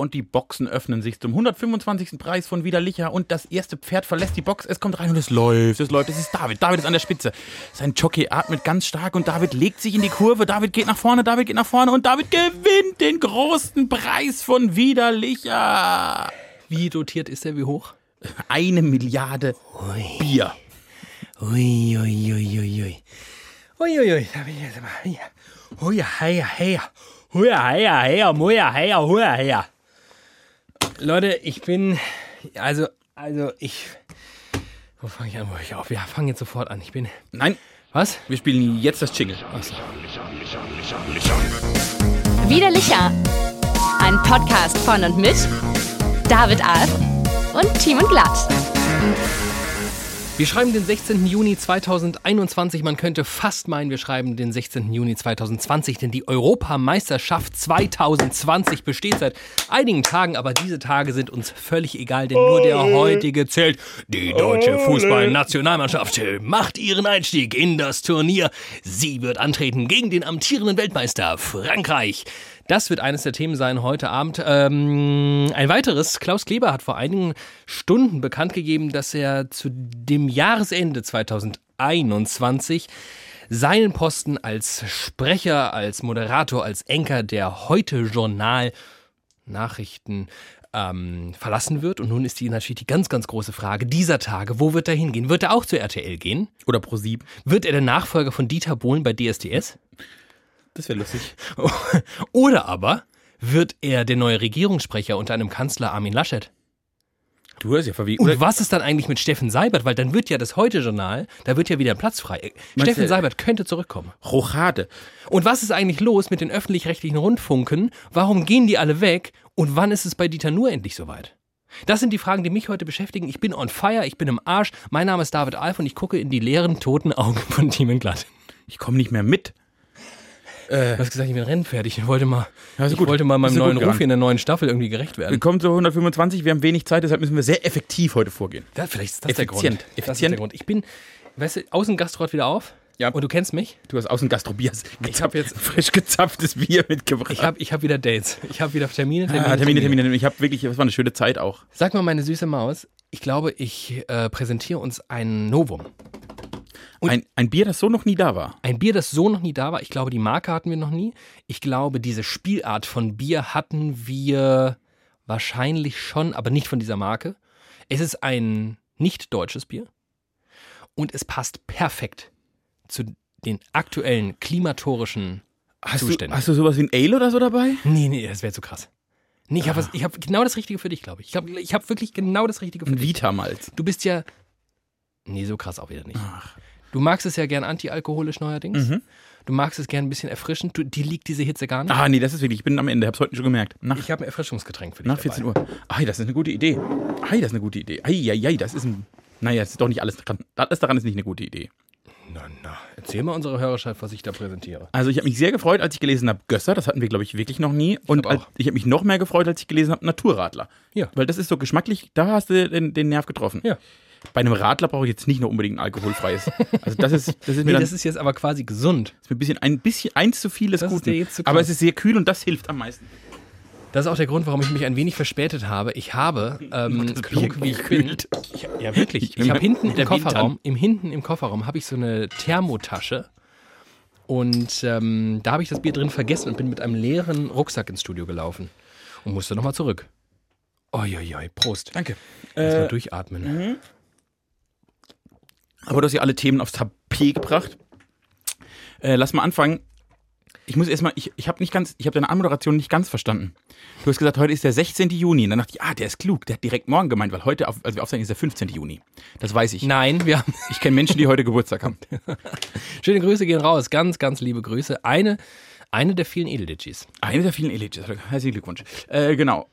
und die Boxen öffnen sich zum 125. Preis von Widerlicher und das erste Pferd verlässt die Box. Es kommt rein und es läuft, es läuft. Es ist David. David ist an der Spitze. Sein Jockey atmet ganz stark und David legt sich in die Kurve. David geht nach vorne, David geht nach vorne und David gewinnt den großen Preis von Widerlicher. Wie dotiert ist er? Wie hoch? Eine Milliarde Bier. Ui, ui, ui, ui, ui. Ui, ui, ui. Da bin ich jetzt mal. Hier. Huja, heia, heia. Huja, heia, heia, Leute, ich bin. Also, also, ich. Wo fange ich an? Wo ich auf? Wir fangen jetzt sofort an. Ich bin. Nein, Was? wir spielen jetzt das Jingle. Achso. Widerlicher. Ein Podcast von und mit David Alf und Team und Glatt. Wir schreiben den 16. Juni 2021. Man könnte fast meinen, wir schreiben den 16. Juni 2020, denn die Europameisterschaft 2020 besteht seit einigen Tagen, aber diese Tage sind uns völlig egal, denn nur der heutige zählt. Die deutsche Fußballnationalmannschaft macht ihren Einstieg in das Turnier. Sie wird antreten gegen den amtierenden Weltmeister Frankreich. Das wird eines der Themen sein heute Abend. Ähm, ein weiteres, Klaus Kleber hat vor einigen Stunden bekannt gegeben, dass er zu dem Jahresende 2021 seinen Posten als Sprecher, als Moderator, als Enker der Heute-Journal Nachrichten ähm, verlassen wird. Und nun ist die natürlich die ganz, ganz große Frage dieser Tage, wo wird er hingehen? Wird er auch zu RTL gehen? Oder pro sieben. Wird er der Nachfolger von Dieter Bohlen bei DSDS? Das wäre lustig. Oder aber wird er der neue Regierungssprecher unter einem Kanzler Armin Laschet? Du hörst ja verwiegen. Und was ist dann eigentlich mit Steffen Seibert? Weil dann wird ja das Heute-Journal, da wird ja wieder ein Platz frei. Steffen du- Seibert könnte zurückkommen. Rochade. Und was ist eigentlich los mit den öffentlich-rechtlichen Rundfunken? Warum gehen die alle weg? Und wann ist es bei Dieter Nuhr endlich soweit? Das sind die Fragen, die mich heute beschäftigen. Ich bin on fire, ich bin im Arsch. Mein Name ist David Alf und ich gucke in die leeren, toten Augen von Team Glatt. Ich komme nicht mehr mit. Du hast gesagt, ich bin rennfertig. Ich wollte mal, ist ich gut. wollte mal meinem neuen Ruf hier in der neuen Staffel irgendwie gerecht werden. Wir kommen zu 125, wir haben wenig Zeit, deshalb müssen wir sehr effektiv heute vorgehen. Ja, vielleicht ist das der Effizient. Grund. Das ist Effizient. der Grund. Ich bin, weißt du, Außengastro hat wieder auf. Ja. Und du kennst mich. Du hast außen Gastrobier. Ich hab jetzt- frisch gezapftes Bier mitgebracht. Ich habe ich hab wieder Dates. Ich habe wieder Termine, Termine, ah, Termine, Termine, Termine. Ich habe wirklich, das war eine schöne Zeit auch. Sag mal, meine süße Maus, ich glaube, ich äh, präsentiere uns ein Novum. Und- Ein, ein Bier, das so noch nie da war. Ein Bier, das so noch nie da war. Ich glaube, die Marke hatten wir noch nie. Ich glaube, diese Spielart von Bier hatten wir wahrscheinlich schon, aber nicht von dieser Marke. Es ist ein nicht deutsches Bier und es passt perfekt zu den aktuellen klimatorischen Hast du, Zustände. hast du sowas wie ein Ale oder so dabei? Nee, nee, das wäre zu krass. Nee, ich habe hab genau das Richtige für dich, glaube ich. Ich habe ich hab wirklich genau das Richtige für Ein dich. Vitamalz. Du bist ja. Nee, so krass auch wieder nicht. Ach. Du magst es ja gern antialkoholisch neuerdings. Mhm. Du magst es gern ein bisschen erfrischend. Du, die liegt diese Hitze gar nicht. Ah, nee, das ist wirklich, ich bin am Ende, hab's heute schon gemerkt. Nach, Ich habe ein Erfrischungsgetränk für dich. nach 14 Uhr. Ei, das ist eine gute Idee. Ei, das ist eine gute Idee. Ei, ei, ei, das ist ein. Naja, es ist doch nicht alles dran. Alles daran ist nicht eine gute Idee. Na, na. Erzähl mal unsere Hörerschaft, was ich da präsentiere. Also ich habe mich sehr gefreut, als ich gelesen habe Gösser, das hatten wir, glaube ich, wirklich noch nie. Und hab ich habe mich noch mehr gefreut, als ich gelesen habe Naturradler. Ja. Weil das ist so geschmacklich, da hast du den, den Nerv getroffen. Ja. Bei einem Radler brauche ich jetzt nicht noch unbedingt ein alkoholfreies. Also das ist, das ist mir Nee, dann das ist jetzt aber quasi gesund. ist mir ein bisschen ein bisschen eins zu viel ist zu Aber es ist sehr kühl und das hilft am meisten. Das ist auch der Grund, warum ich mich ein wenig verspätet habe. Ich habe, ähm, Das klug wie ich bin, ich, ja wirklich, ich Im- habe hinten in im Kofferraum, im hinten im Kofferraum habe ich so eine Thermotasche und ähm, da habe ich das Bier drin vergessen und bin mit einem leeren Rucksack ins Studio gelaufen und musste nochmal zurück. Uiuiui, Prost. Danke. Erstmal Äh, durchatmen. Aber du hast ja alle Themen aufs Tapet gebracht. Äh, lass mal anfangen. Ich muss erstmal, ich, ich habe nicht ganz, ich habe deine Anmoderation nicht ganz verstanden. Du hast gesagt, heute ist der 16. Juni. Und dann dachte ich, ah, der ist klug, der hat direkt morgen gemeint, weil heute, auf, also wir aufzeichnen, ist der 15. Juni. Das weiß ich. Nein, wir haben Ich kenne Menschen, die heute Geburtstag haben. schöne Grüße gehen raus, ganz, ganz liebe Grüße. Eine, eine der vielen Edelditchis. Eine der vielen Elites. Herzlichen Glückwunsch. Äh, genau.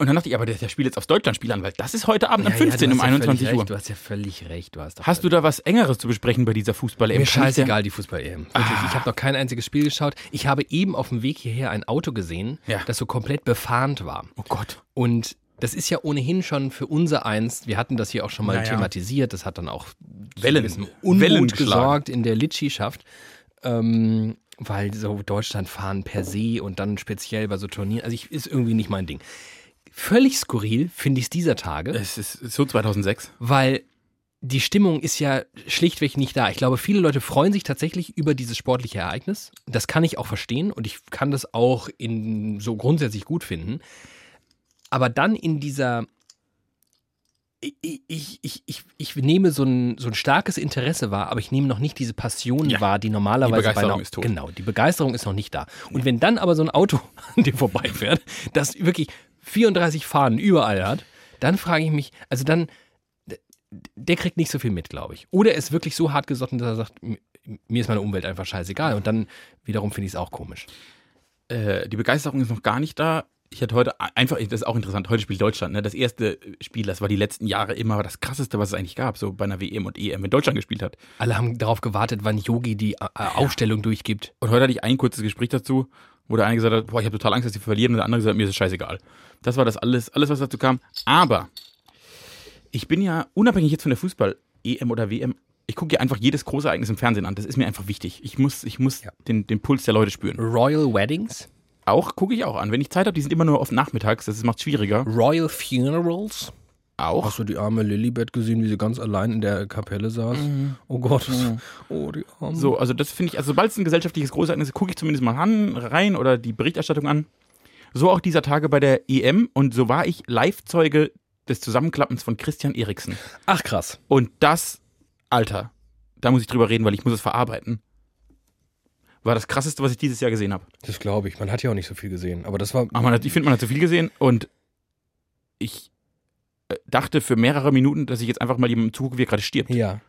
Und dann dachte ich, aber der, spielt jetzt aufs Deutschlandspiel an, weil das ist heute Abend um 15 um 21 Uhr. Du hast ja völlig recht, du hast Hast du da was Engeres zu besprechen bei dieser fußball Mir scheißegal, die Fußball-EM. Wirklich, ich habe noch kein einziges Spiel geschaut. Ich habe eben auf dem Weg hierher ein Auto gesehen, Ja. das so komplett befahnt war. Oh Gott. Und das ist ja ohnehin schon für unser Eins, wir hatten das hier auch schon mal Ja, ja. thematisiert, das hat dann auch Wellen- gewissem Unmut Wellen gesorgt in der Litschi-Schaft. Ähm, weil so Deutschland fahren per se und dann speziell bei so Turnieren, also ich, ist irgendwie nicht mein Ding. Völlig skurril finde ich es dieser Tage, Es ist so 2006. weil die Stimmung ist ja schlichtweg nicht da. Ich glaube, viele Leute freuen sich tatsächlich über dieses sportliche Ereignis. Das kann ich auch verstehen und ich kann das auch in so grundsätzlich gut finden. Aber dann in dieser ich, ich, ich, ich, ich nehme so ein, so ein starkes Interesse wahr, aber ich nehme noch nicht diese Passion Ja. wahr, die normalerweise Die Begeisterung bei einer, ist tot. Genau, die Begeisterung ist noch nicht da. Und wenn dann aber so ein Auto an dir vorbeifährt, das wirklich 34 Fahnen überall hat, dann frage ich mich, also dann, der kriegt nicht so viel mit, glaube ich. Oder er ist wirklich so hart gesotten, dass er sagt, mir ist meine Umwelt einfach scheißegal. Und dann wiederum finde ich es auch komisch. Äh, die Begeisterung ist noch gar nicht da. Ich hatte heute einfach, das ist auch interessant, heute spielt Deutschland. Ne? Das erste Spiel, das war die letzten Jahre immer das krasseste, was es eigentlich gab, so bei einer WM und EM, wenn Deutschland gespielt hat. Alle haben darauf gewartet, wann Yogi die äh, Aufstellung durchgibt. Und heute hatte ich ein kurzes Gespräch dazu, wo der eine gesagt hat, boah, ich habe total Angst, dass sie verlieren, und der andere gesagt hat, mir ist es scheißegal. Das war das alles, alles, was dazu kam. Aber ich bin ja unabhängig jetzt von der Fußball-EM oder WM, ich gucke ja einfach jedes große Ereignis im Fernsehen an. Das ist mir einfach wichtig. Ich muss, ich muss Ja. den, den Puls der Leute spüren. Royal Weddings, Auch gucke ich auch an. Wenn ich Zeit habe, die sind immer nur oft nachmittags, das macht es schwieriger. Royal Funerals. Auch. Hast du die arme Lilibet gesehen, wie sie ganz allein in der Kapelle saß? Oh Gott. Oh, die arme. So, also das finde ich, also sobald es ein gesellschaftliches Großereignis ist, gucke ich zumindest mal an, rein oder die Berichterstattung an. So auch dieser Tage bei der EM und so war ich Live-Zeuge des Zusammenklappens von Christian Eriksen. Ach krass. Und das, Alter, da muss ich drüber reden, weil ich muss es verarbeiten. War das krasseste, was ich dieses Jahr gesehen habe. Das glaube ich. Man hat ja auch nicht so viel gesehen. Aber das war. Aber man hat, ich finde, man hat zu viel gesehen und ich dachte für mehrere Minuten, dass ich jetzt einfach mal jemandem zugucke, wie er gerade stirbt. Ja.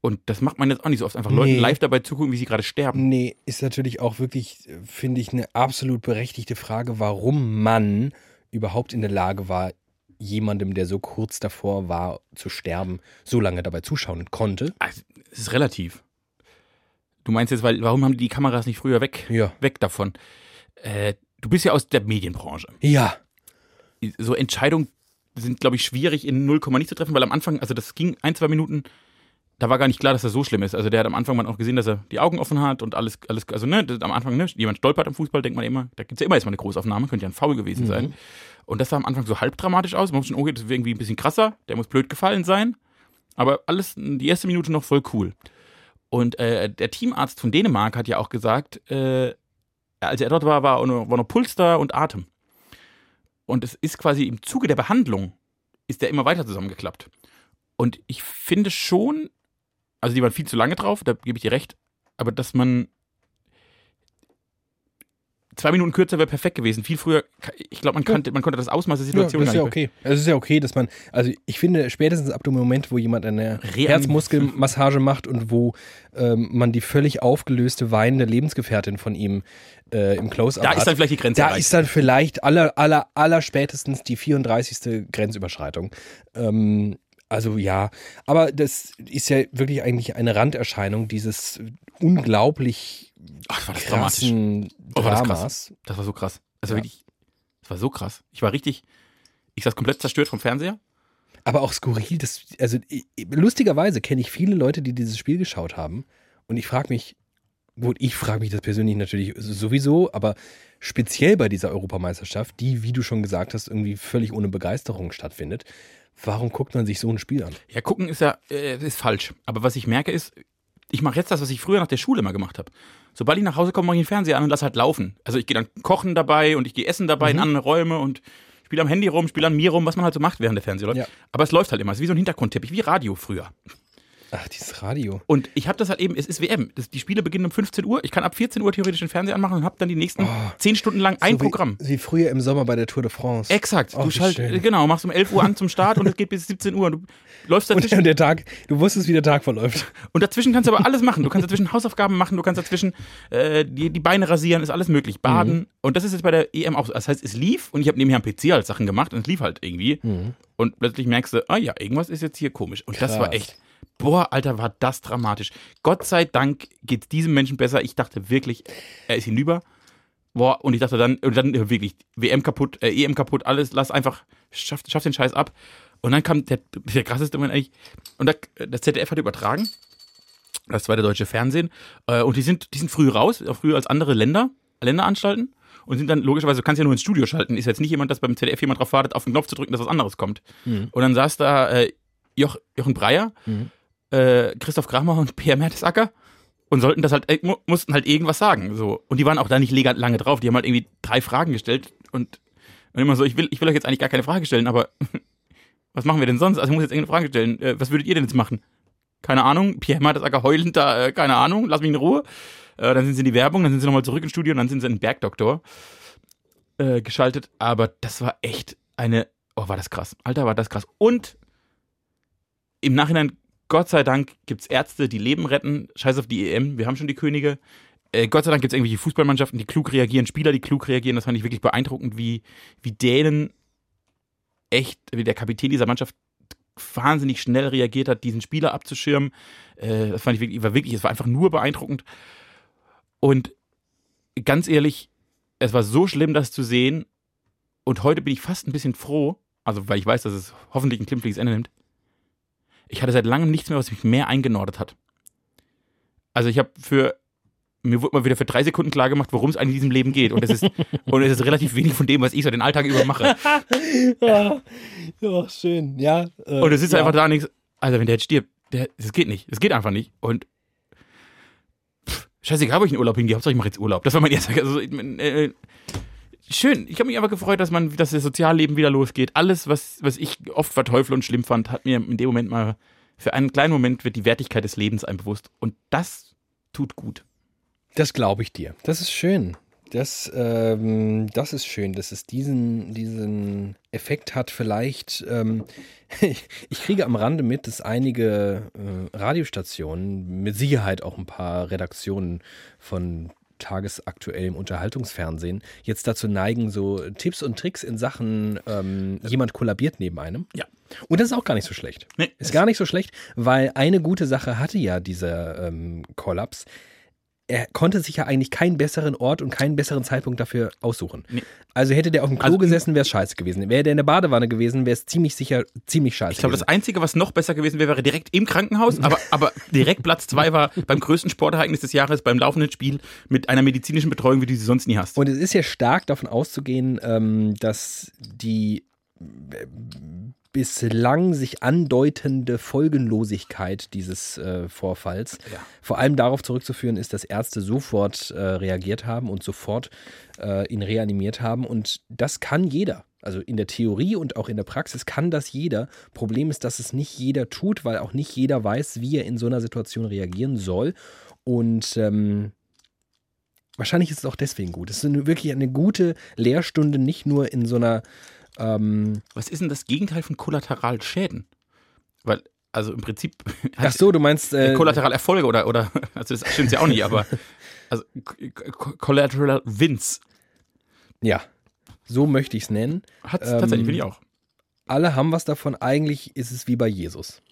Und das macht man jetzt auch nicht so oft. Einfach Nee. Leuten live dabei zugucken, wie sie gerade sterben. Nee, ist natürlich auch wirklich, finde ich, eine absolut berechtigte Frage, warum man überhaupt in der Lage war, jemandem, der so kurz davor war zu sterben, so lange dabei zuschauen konnte. Also, es ist relativ. Du meinst jetzt, weil, warum haben die die Kameras nicht früher weg, Ja. weg davon? Äh, du bist ja aus der Medienbranche. Ja. So Entscheidungen sind, glaube ich, schwierig in 0, nicht zu treffen, weil am Anfang, also das ging ein, zwei Minuten, da war gar nicht klar, dass das so schlimm ist. Also der hat am Anfang man auch gesehen, dass er die Augen offen hat und alles, alles also ne, das, am Anfang, ne, jemand stolpert im Fußball, denkt man immer, da gibt es ja immer erstmal eine Großaufnahme, könnte ja ein Foul gewesen sein. Und das sah am Anfang so halb dramatisch aus. Man muss schon, okay, das ist irgendwie ein bisschen krasser, der muss blöd gefallen sein. Aber alles, die erste Minute noch voll cool. Und äh, der Teamarzt von Dänemark hat ja auch gesagt, äh, als er dort war, war noch, war noch Puls da und Atem. Und es ist quasi im Zuge der Behandlung, ist der immer weiter zusammengeklappt. Und ich finde schon, also die waren viel zu lange drauf, da gebe ich dir recht, aber dass man zwei Minuten kürzer wäre perfekt gewesen. Viel früher, ich glaube, man, kannte, man konnte das Ausmaß der Ja, Situation das ist ja okay. Es ist ja okay, dass man, also ich finde, spätestens ab dem Moment, wo jemand eine Herzmuskelmassage macht und wo ähm, man die völlig aufgelöste, weinende Lebensgefährtin von ihm äh, im Close-Up Da hat, ist dann vielleicht die Grenze da erreicht. ist dann vielleicht aller, aller, aller spätestens die 34. Grenzüberschreitung. Ähm, also ja, aber das ist ja wirklich eigentlich eine Randerscheinung dieses unglaublich Ach, war das dramatisch. Oh, war das krass. Das war so krass. Also Ja. wirklich, das war so krass. Ich war richtig, ich saß komplett zerstört vom Fernseher. Aber auch skurril, das, also lustigerweise kenne ich viele Leute, die dieses Spiel geschaut haben. Und ich frage mich, gut, ich frage mich das persönlich natürlich sowieso, aber speziell bei dieser Europameisterschaft, die, wie du schon gesagt hast, irgendwie völlig ohne Begeisterung stattfindet, warum guckt man sich so ein Spiel an? Ja, gucken ist ja, äh, ist falsch. Aber was ich merke ist, ich mache jetzt das, was ich früher nach der Schule immer gemacht habe. Sobald ich nach Hause komme, mache ich den Fernseher an und lasse halt laufen. Also ich gehe dann kochen dabei und ich gehe essen dabei in andere Räume und spiele am Handy rum, spiele an mir rum, was man halt so macht, während der Fernseher läuft. Ja. Aber es läuft halt immer. Es ist wie so ein Hintergrundteppich, wie Radio früher. Ach, dieses Radio. Und ich habe das halt eben, es ist WM. Das, die Spiele beginnen um 15 Uhr. Ich kann ab 14 Uhr theoretisch den Fernseher anmachen und habe dann die nächsten 10 Stunden lang ein Oh. so Programm. Wie, wie früher im Sommer bei der Tour de France. Exakt. Oh, du schalt, schön. genau, machst um 11 Uhr an zum Start und es geht bis 17 Uhr. Und du läufst dazwischen. und der Tag, du wusstest, wie der Tag verläuft. Und dazwischen kannst du aber alles machen. Du kannst dazwischen Hausaufgaben machen, du kannst dazwischen äh, die, die Beine rasieren, ist alles möglich. Baden. Und das ist jetzt bei der EM auch so. Das heißt, es lief und ich habe nebenher am PC halt Sachen gemacht und es lief halt irgendwie. Und plötzlich merkst du, ah ja, irgendwas ist jetzt hier komisch. Und das war Krass. echt, boah, Alter, war das dramatisch. Gott sei Dank geht diesem Menschen besser. Ich dachte wirklich, er ist hinüber. Boah, und ich dachte dann, und dann äh, wirklich, WM kaputt, äh, EM kaputt, alles, lass einfach, schaff, schaff den Scheiß ab. Und dann kam der, der krasseste Moment eigentlich, und da, das ZDF hat übertragen. das zweite deutsche Fernsehen. Äh, und die sind, die sind früh raus, äh, früher als andere Länder, Länderanstalten. Und sind dann logischerweise, du kannst ja nur ins Studio schalten. Ist jetzt nicht jemand, dass beim ZDF jemand drauf wartet, auf den Knopf zu drücken, dass was anderes kommt. Mhm. Und dann saß da äh, Joch, Jochen Breyer, Mhm. äh, Christoph Kramer und Pierre Mertesacker und sollten das halt, äh, mu mussten halt irgendwas sagen. So. Und die waren auch da nicht lange drauf. Die haben halt irgendwie drei Fragen gestellt und, und immer so, ich will, ich will euch jetzt eigentlich gar keine Frage stellen, aber was machen wir denn sonst? Also ich muss jetzt irgendeine Frage stellen. Äh, was würdet ihr denn jetzt machen? Keine Ahnung. Pierre Mertesacker heulend da, äh, keine Ahnung, lass mich in Ruhe. Äh, dann sind sie in die Werbung, dann sind sie nochmal zurück ins Studio und dann sind sie in den Bergdoktor äh, geschaltet. Aber das war echt eine, oh, war das krass. Alter, war das krass. Und im Nachhinein, Gott sei Dank, gibt's Ärzte, die Leben retten. Scheiß auf die EM, wir haben schon die Könige. Äh, Gott sei Dank gibt's irgendwelche Fußballmannschaften, die klug reagieren, Spieler, die klug reagieren. Das fand ich wirklich beeindruckend, wie, wie Dänen echt, wie der Kapitän dieser Mannschaft wahnsinnig schnell reagiert hat, diesen Spieler abzuschirmen. Äh, das fand ich wirklich, war wirklich, es war einfach nur beeindruckend. Und ganz ehrlich, es war so schlimm, das zu sehen. Und heute bin ich fast ein bisschen froh, also weil ich weiß, dass es hoffentlich ein glimpfliches Ende nimmt. Ich hatte seit langem nichts mehr, was mich mehr eingenordet hat. Also ich habe für mir wurde mal wieder für drei Sekunden klar gemacht, worum es eigentlich in diesem Leben geht. Und es ist, und es ist relativ wenig von dem, was ich so den Alltag über mache. ja. ja, schön. Ja. Äh, Und es ist ja. einfach da nichts. Also, wenn der jetzt stirbt, der, das geht nicht. Das geht einfach nicht. Und pff, scheißegal, wo ich in Urlaub hingehe. Hauptsache, ich mache jetzt Urlaub. Das war mein erster. Also, äh, schön. Ich habe mich einfach gefreut, dass man, dass das Sozialleben wieder losgeht. Alles, was, was ich oft verteufle und schlimm fand, hat mir in dem Moment mal, für einen kleinen Moment wird die Wertigkeit des Lebens einem bewusst. Und das tut gut. Das glaube ich dir. Das ist schön. Das, ähm, das ist schön, dass es diesen, diesen Effekt hat. Vielleicht, ähm, ich kriege am Rande mit, dass einige äh, Radiostationen, mit Sicherheit auch ein paar Redaktionen von tagesaktuellem Unterhaltungsfernsehen, jetzt dazu neigen, so Tipps und Tricks in Sachen, ähm, jemand kollabiert neben einem. Ja. Und das ist auch gar nicht so schlecht. Nee, Ist gar nicht so schlecht, weil eine gute Sache hatte ja dieser ähm, Kollaps. Er konnte sich ja eigentlich keinen besseren Ort und keinen besseren Zeitpunkt dafür aussuchen. Nee. Also hätte der auf dem Klo Also- gesessen, wäre es scheiße gewesen. Wäre der in der Badewanne gewesen, wäre es ziemlich sicher ziemlich scheiße Ich glaube, das. Einzige, was noch besser gewesen wäre, wäre direkt im Krankenhaus. Aber, aber direkt Platz zwei war beim größten Sportereignis des Jahres, beim laufenden Spiel, mit einer medizinischen Betreuung, wie du sie sonst nie hast. Und es ist ja stark davon auszugehen, ähm, dass die äh, bislang sich andeutende Folgenlosigkeit dieses äh, Vorfalls Ja. vor allem darauf zurückzuführen ist, dass Ärzte sofort äh, reagiert haben und sofort äh, ihn reanimiert haben. Und das kann jeder. Also in der Theorie und auch in der Praxis kann das jeder. Problem ist, dass es nicht jeder tut, weil auch nicht jeder weiß, wie er in so einer Situation reagieren soll. Und ähm, wahrscheinlich ist es auch deswegen gut. Es ist eine, wirklich eine gute Lehrstunde, nicht nur in so einer ähm, Was ist denn das Gegenteil von Kollateralschäden? Weil, also im Prinzip. Ach so, du meinst äh, Kollateralerfolge oder, oder, also das stimmt ja auch nicht, aber. Also, Collateral Wins. ja, so möchte ich es nennen. Hat Ähm, tatsächlich, finde ich auch. Alle haben was davon. Eigentlich ist es wie bei Jesus.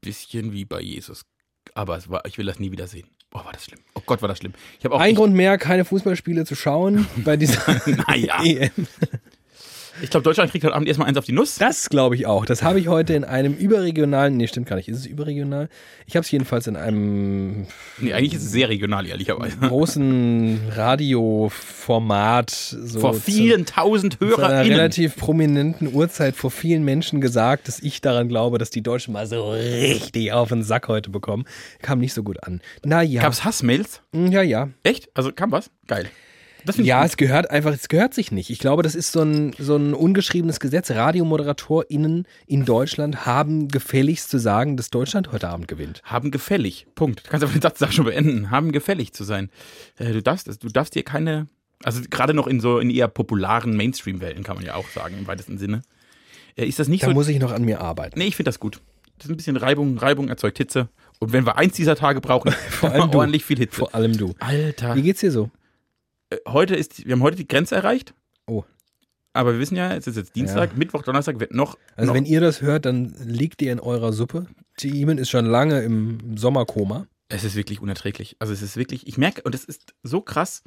Bisschen wie bei Jesus. Aber war, ich will das nie wieder sehen. Oh, war das schlimm. Oh Gott, war das schlimm. Ich auch. Ein Grund mehr, keine Fußballspiele zu schauen bei dieser naja. EM. Ich glaube, Deutschland kriegt heute Abend erstmal eins auf die Nuss. Das glaube ich auch. Das habe ich heute in einem überregionalen, nee, stimmt gar nicht. Ist es überregional? Ich habe es jedenfalls in einem Nee, eigentlich ist es sehr regional, ehrlicherweise. großen Radioformat so Vor zu- vielen tausend zu einer relativ prominenten Uhrzeit vor vielen Menschen gesagt, dass ich daran glaube, dass die Deutschen mal so richtig auf den Sack heute bekommen. Kam nicht so gut an. Naja. Gab's Hassmails? Ja, ja. Echt? Also kam was? Geil. Ja, gut. es gehört einfach, es gehört sich nicht. Ich glaube, das ist so ein, so ein ungeschriebenes Gesetz. RadiomoderatorInnen in Deutschland haben gefälligst zu sagen, dass Deutschland heute Abend gewinnt. haben gefällig. Punkt. Du kannst einfach den Satz da schon beenden. Haben gefällig zu sein. Äh, Du darfst, du darfst dir keine, also gerade noch in so in eher popularen Mainstream-Welten kann man ja auch sagen im weitesten Sinne. Äh, Ist das nicht Da so? muss ich noch an mir arbeiten. Nee, ich finde das gut. Das ist ein bisschen Reibung, Reibung erzeugt Hitze. Und wenn wir eins dieser Tage brauchen, vor allem du. ordentlich viel Hitze. Vor allem du. Alter. Wie geht's dir so? Äh, Heute ist, wir haben heute die Grenze erreicht. Oh. Aber wir wissen ja, es ist jetzt Dienstag, Mittwoch, Donnerstag wird noch. Also noch wenn ihr das hört, dann liegt ihr in eurer Suppe. Thiemen ist schon lange im Sommerkoma. Es ist wirklich unerträglich. Also es ist wirklich, ich merke, und es ist so krass.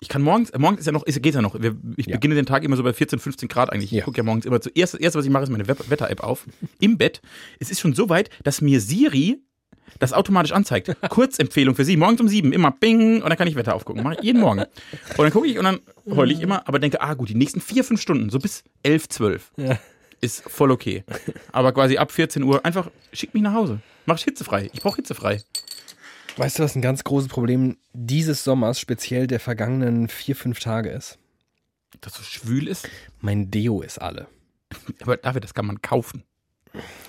Ich kann morgens, äh, morgens ist ja noch, ist, geht ja noch. Wir, ich Ja. beginne den Tag immer so bei 14, 15 Grad eigentlich. Ich Ja. gucke ja morgens immer zuerst, das erste, was ich mache, ist meine Wetter-App auf. Im Bett. Es ist schon so weit, dass mir Siri das automatisch anzeigt. Kurzempfehlung für Sie, morgens um sieben, immer bing, und dann kann ich Wetter aufgucken. Mach ich jeden Morgen. Und dann gucke ich und dann heule ich immer, aber denke, ah gut, die nächsten vier, fünf Stunden, so bis elf, zwölf, Ja. ist voll okay. Aber quasi ab 14 Uhr einfach, schick mich nach Hause. Mach ich hitzefrei. Ich brauche hitzefrei. Weißt du, was ein ganz großes Problem dieses Sommers, speziell der vergangenen vier, fünf Tage ist? Dass so schwül ist. Mein Deo ist alle. Aber David, das kann man kaufen.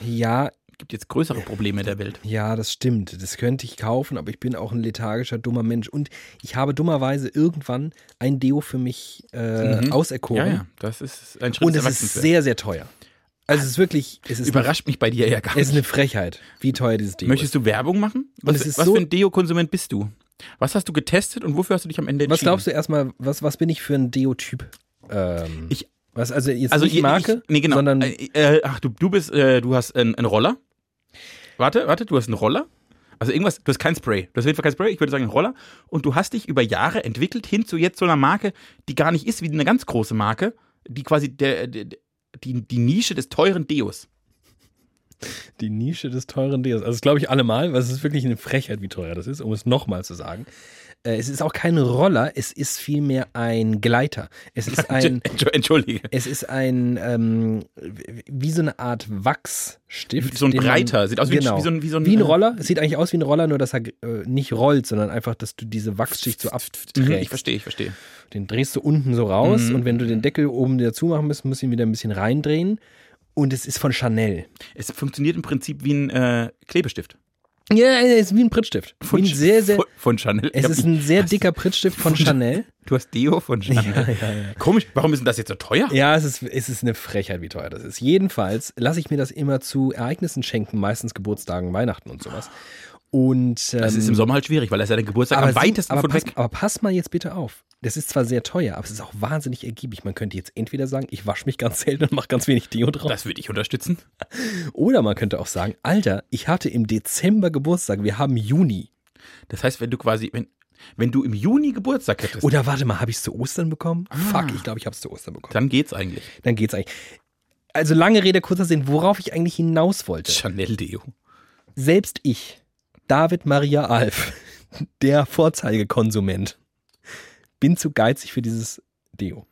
Ja, Gibt jetzt größere Probleme der Welt. ja, das stimmt. Das könnte ich kaufen, aber ich bin auch ein lethargischer, dummer Mensch. Und ich habe dummerweise irgendwann ein Deo für mich äh, Mhm. auserkoren. Ja, ja, das ist ein Schritt Und es ist sehr, sehr teuer. Also es ist wirklich, es ist, Überrascht mich bei dir ja gar eine, es ist nicht. eine Frechheit, wie teuer dieses Deo Möchtest du Werbung machen? Was, ist was so- für ein Deo-Konsument bist du? Was hast du getestet und wofür hast du dich am Ende ist. Was entschieden? glaubst du erstmal, was, was bin ich für ein Deo-Typ? Ähm, Ich- was, also jetzt Also nicht Marke, ich, nee, genau. sondern äh, äh, ach, du, du bist, äh, du hast einen, einen Roller. Warte, warte, du hast einen Roller. Also irgendwas, du hast kein Spray. Du hast auf jeden Fall kein Spray, ich würde sagen einen Roller. Und du hast dich über Jahre entwickelt hin zu jetzt so einer Marke, die gar nicht ist wie eine ganz große Marke, die quasi der, der, die, die Nische des teuren Deos. die Nische des teuren Deos. Also das glaube ich allemal, weil es ist wirklich eine Frechheit, wie teuer das ist, um es nochmal zu sagen. Äh, es ist auch kein Roller, es ist vielmehr ein Gleiter. Es ist ein, Entschu- Entschuldige. es ist ein, ähm, wie so eine Art Wachsstift. So ein den man- breiter, sieht aus wie genau. wie so ein- wie so ein, Wie ein Roller. Es sieht eigentlich aus wie ein Roller, nur dass er äh, nicht rollt, sondern einfach, dass du diese Wachsschicht so Mhm, abträgst. Ich verstehe, ich verstehe. Den drehst du unten so raus Mhm. und wenn du den Deckel oben wieder zumachen musst, musst du ihn wieder ein bisschen reindrehen. Und es ist von Chanel. Es funktioniert im Prinzip wie ein äh, Klebestift. Ja, es ist wie ein Prittstift. Wie ein sehr, sehr, von, von Chanel. Es ist ein sehr dicker Prittstift von Chanel. Du hast Deo von Chanel. Komisch, warum ist denn das jetzt so teuer? Ja, es ist, es ist eine Frechheit, wie teuer das ist. Jedenfalls lasse ich mir das immer zu Ereignissen schenken, meistens Geburtstagen, Weihnachten und sowas. Und ähm, Das ist im Sommer halt schwierig, weil das ist ja der Geburtstag am weitesten aber von pass, weg. aber pass mal jetzt bitte auf. Das ist zwar sehr teuer, aber es ist auch wahnsinnig ergiebig. Man könnte jetzt entweder sagen, ich wasche mich ganz selten und mache ganz wenig Deo drauf. Das würde ich unterstützen. Oder man könnte auch sagen, Alter, ich hatte im Dezember Geburtstag, wir haben Juni. Das heißt, wenn du quasi, wenn, wenn du im Juni Geburtstag hättest, Oder warte mal, habe ich es zu Ostern bekommen? Fuck, ich glaube, ich habe es zu Ostern bekommen. dann geht's eigentlich. Dann geht's eigentlich. Also lange Rede, kurzer Sinn, worauf ich eigentlich hinaus wollte. Chanel Deo. Selbst ich, David Maria Alf, der Vorzeigekonsument, bin zu geizig für dieses Deo.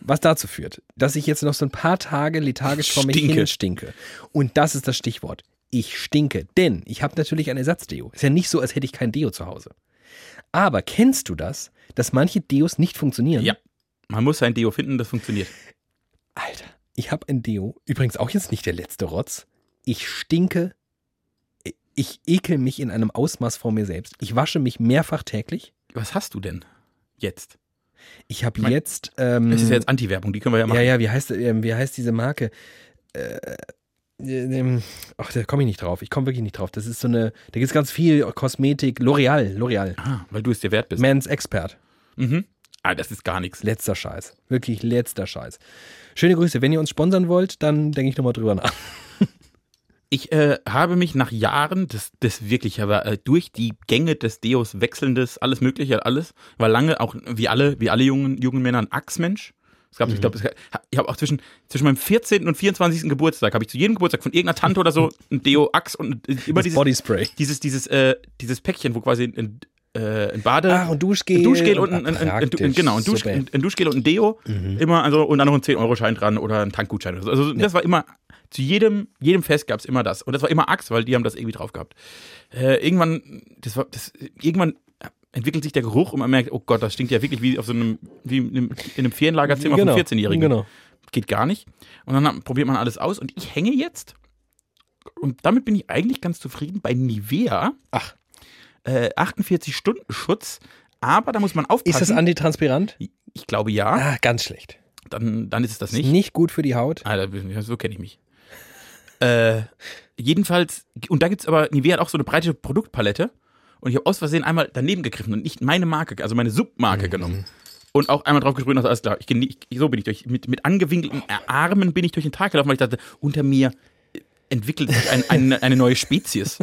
Was dazu führt, dass ich jetzt noch so ein paar Tage lethargisch vor mich Stinke. hin stinke. Und das ist das Stichwort. Ich stinke, denn ich habe natürlich ein Ersatzdeo. Ist ja nicht so, als hätte ich kein Deo zu Hause. Aber kennst du das, dass manche Deos nicht funktionieren? Ja. Man muss ein Deo finden, das funktioniert. Alter, ich habe ein Deo. Übrigens auch jetzt nicht der letzte Rotz. Ich stinke. Ich ekel mich in einem Ausmaß vor mir selbst. Ich wasche mich mehrfach täglich. Was hast du denn jetzt? Ich habe Mein- jetzt. Ähm, Das ist ja jetzt Anti-Werbung, die können wir ja machen. ja, ja, wie heißt, ähm, wie heißt diese Marke? Äh, ähm, ach, da komme ich nicht drauf. Ich komme wirklich nicht drauf. Das ist so eine. Da gibt es ganz viel Kosmetik. L'Oreal. L'Oreal. Ah, weil du es dir wert bist. Mans Expert. Mhm. Ah, das ist gar nichts. Letzter Scheiß. Wirklich letzter Scheiß. Schöne Grüße. Wenn ihr uns sponsern wollt, dann denke ich nochmal drüber nach. Ich äh, habe mich nach Jahren, das, das wirklich, aber äh, durch die Gänge des Deos wechselndes, alles Mögliche, alles, war lange auch wie alle, wie alle jungen, jungen Männer ein Achsmensch. Es gab, ich glaube, ich habe auch zwischen, zwischen meinem 14. und 24. Geburtstag, habe ich zu jedem Geburtstag von irgendeiner Tante oder so ein Deo Axe und äh, immer Das dieses, Bodyspray. dieses, dieses, äh, dieses Päckchen, wo quasi ein, äh, ein Bade. Ach, und Duschgel. ein Duschgel und ein, ein, ein, ein, genau, ein, Dusch, ein, Duschgel und ein Deo. Immer, also, und dann noch ein 10-Euro-Schein dran oder ein Tankgutschein. Oder so. Also, das war immer, zu jedem, jedem Fest gab es immer das. Und das war immer Axe, weil die haben das irgendwie drauf gehabt. Äh, irgendwann, das war, das, irgendwann entwickelt sich der Geruch und man merkt, oh Gott, das stinkt ja wirklich wie auf so einem, wie in einem, in einem Ferienlagerzimmer Genau, von 14-Jährigen. Genau. Geht gar nicht. Und dann probiert man alles aus und ich hänge jetzt, und damit bin ich eigentlich ganz zufrieden, bei Nivea. Ach. Äh, 48 Stunden Schutz, aber da muss man aufpassen. Ist das antitranspirant? Ich glaube ja. Ah, ganz schlecht. Dann, dann ist es das Ist nicht. nicht gut für die Haut. Ah, so kenne ich mich. Äh, jedenfalls, und da gibt es aber, Nivea hat auch so eine breite Produktpalette. Und ich habe aus Versehen einmal daneben gegriffen und nicht meine Marke, also meine Submarke Mhm. genommen. Und auch einmal drauf gesprüht und alles klar. Ich, ich, so bin ich durch, mit, mit angewinkelten Armen bin ich durch den Tag gelaufen, weil ich dachte, unter mir entwickelt sich ein, ein, eine neue Spezies.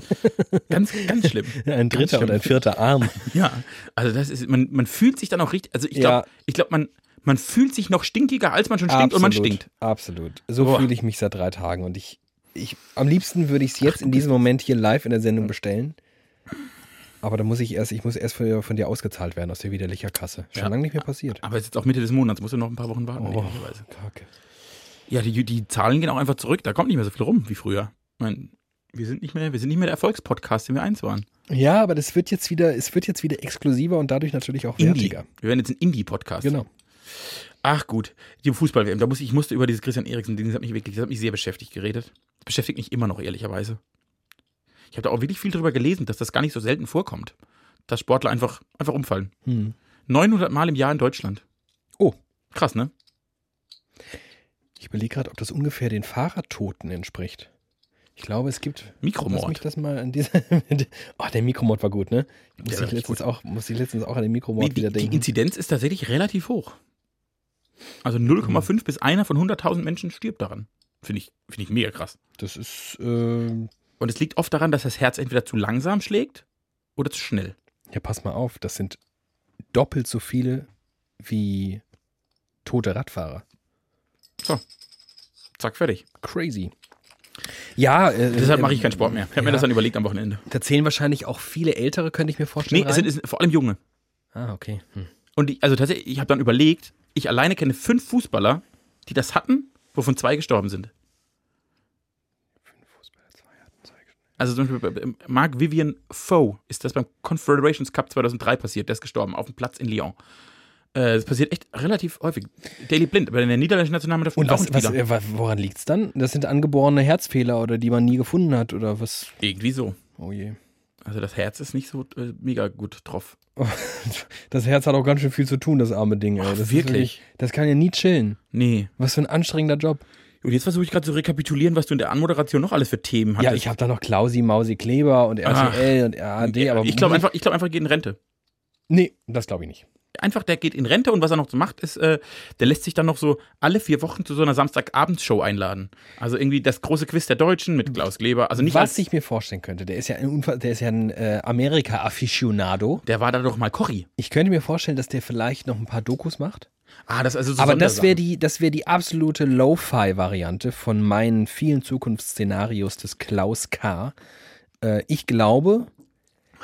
Ganz, ganz schlimm. Ein dritter und ein vierter Arm. Ja, also das ist, man, man fühlt sich dann auch richtig, also ich Ja. glaube, ich glaube, man, man fühlt sich noch stinkiger, als man schon stinkt und man stinkt. Absolut. So fühle ich mich seit drei Tagen und ich, ich, am liebsten würde ich es jetzt in diesem Moment hier live in der Sendung bestellen. Aber da muss ich erst, ich muss erst von, von dir ausgezahlt werden aus der widerlicher Kasse. Schon Ja. lange nicht mehr passiert. Aber es ist jetzt auch Mitte des Monats, musst du noch ein paar Wochen warten. Oh. Kacke. Ja, die, die Zahlen gehen auch einfach zurück. Da kommt nicht mehr so viel rum wie früher. Ich meine, wir sind nicht mehr, wir sind nicht mehr der Erfolgspodcast, den wir eins waren. Ja, aber das wird jetzt wieder, es wird jetzt wieder exklusiver und dadurch natürlich auch Indie. wertiger. Wir werden jetzt ein Indie-Podcast. Genau. Ach gut, die Fußball-WM, da muss ich, ich musste über dieses Christian Eriksen, das hat mich wirklich, das hat mich sehr beschäftigt geredet. Das beschäftigt mich immer noch, ehrlicherweise. Ich habe da auch wirklich viel drüber gelesen, dass das gar nicht so selten vorkommt. Dass Sportler einfach, einfach umfallen. Hm. 900 Mal im Jahr in Deutschland. Oh. Krass, ne? Ich überlege gerade, ob das ungefähr den Fahrradtoten entspricht. Ich glaube, es gibt. Lass mich Mikromord. das mal an dieser. oh, der Mikromord war gut, ne? Muss war ich letztens auch, muss ich letztens auch an den Nee, Mikromord die, wieder die denken. Inzidenz ist tatsächlich relativ hoch. Also 0,5 bis einer von 100.000 Menschen stirbt daran. Finde ich, finde ich mega krass. Das ist, äh, Und es liegt oft daran, dass das Herz entweder zu langsam schlägt oder zu schnell. ja, pass mal auf, das sind doppelt so viele wie tote Radfahrer. Zack, fertig. Crazy. Ja, äh, Deshalb äh, mache ich keinen Sport mehr. Ich habe mir ja. das dann überlegt am Wochenende. Da zählen wahrscheinlich auch viele Ältere, könnte ich mir vorstellen. Nee, es sind, es sind vor allem Junge. ah, okay. Hm. Und ich, also tatsächlich, ich habe dann überlegt, ich alleine kenne fünf Fußballer, die das hatten, wovon zwei gestorben sind. Also zum Beispiel bei- bei- Mark Vivian Foe ist das beim Confederations Cup 2003 passiert. Der ist gestorben auf dem Platz in Lyon. Äh, Das passiert echt relativ häufig. Daily Blind, aber in der niederländischen Nationalmannschaft Und auch was, was, äh, woran liegt's dann? Das sind angeborene Herzfehler oder die man nie gefunden hat oder was? Irgendwie so. Oh je. Also das Herz ist nicht so äh, mega gut drauf. Das Herz hat auch ganz schön viel zu tun, das arme Ding. Ach, Das ist wirklich? das kann ja nie chillen. Nee. Was für ein anstrengender Job. Und jetzt versuche ich gerade zu rekapitulieren, was du in der Anmoderation noch alles für Themen hattest. Ja, ich habe da noch Klausi, Mausi, Kleber und RTL und RAD, aber ich glaube einfach, ich glaube einfach, geht in Rente. Nee, das glaube ich nicht. Einfach, der geht in Rente und was er noch so macht, ist, äh, der lässt sich dann noch so alle vier Wochen zu so einer Samstagabendshow einladen. Also irgendwie das große Quiz der Deutschen mit Klaus Kleber. Also nicht Was ich mir vorstellen könnte, der ist ja ein, Unfall, der ist ja ein äh, Amerika-Aficionado. der war da doch mal Cory. Ich könnte mir vorstellen, dass der vielleicht noch ein paar Dokus macht. Ah, das also so Aber das wäre die, das wäre die absolute Lo-Fi-Variante von meinen vielen Zukunftsszenarios des Klaus K. Äh, ich glaube,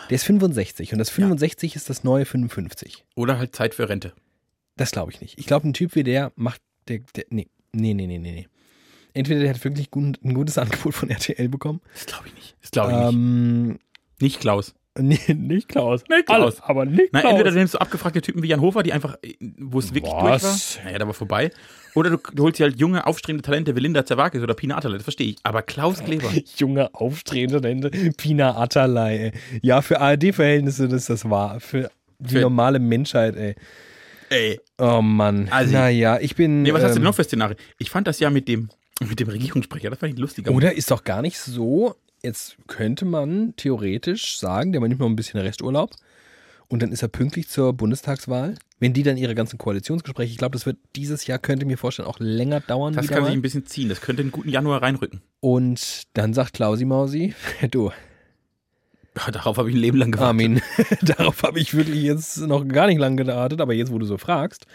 der ist 65 und das 65 ist das neue 55. Oder halt Zeit für Rente. Das glaube ich nicht. Ich glaube, ein Typ wie der macht, der, der nee, nee, nee, nee, nee. Entweder der hat wirklich gut, ein gutes Angebot von RTL bekommen. Das glaube ich nicht. Das glaube ich nicht. Ähm, Nicht Klaus. Nee, nicht Klaus. Nicht Klaus. Alle, aber nicht Na, Klaus. entweder du nimmst so abgefragte Typen wie Jan Hofer, die einfach, wo es wirklich durch Was? war. Naja, da war vorbei. Oder du, du holst dir halt junge, aufstrebende Talente wie Linda Zerwakis oder Pina Atala, das verstehe ich. Aber Klaus Kleber. Junge, aufstrebende Talente. Pina Atalay, ey. Ja, für ARD-Verhältnisse ist das wahr. Für die Für- normale Menschheit, ey. Ey. Oh Mann. Also- naja, ich bin. Nee, was hast du ähm, denn noch für Szenarien? Ich fand das ja mit dem, mit dem Regierungssprecher, das fand ich lustiger. Oder ist doch gar nicht so. Jetzt könnte man theoretisch sagen, der nimmt noch ein bisschen Resturlaub und dann ist er pünktlich zur Bundestagswahl. Wenn die dann ihre ganzen Koalitionsgespräche, ich glaube, das wird dieses Jahr, könnte ich mir vorstellen, auch länger dauern. Das kann mal. sich ein bisschen ziehen. Das könnte einen guten Januar reinrücken. Und dann sagt Klausi Mausi, du, Ja, Darauf habe ich ein Leben lang gewartet. Armin, darauf habe ich wirklich jetzt noch gar nicht lange gewartet, aber jetzt, wo du so fragst.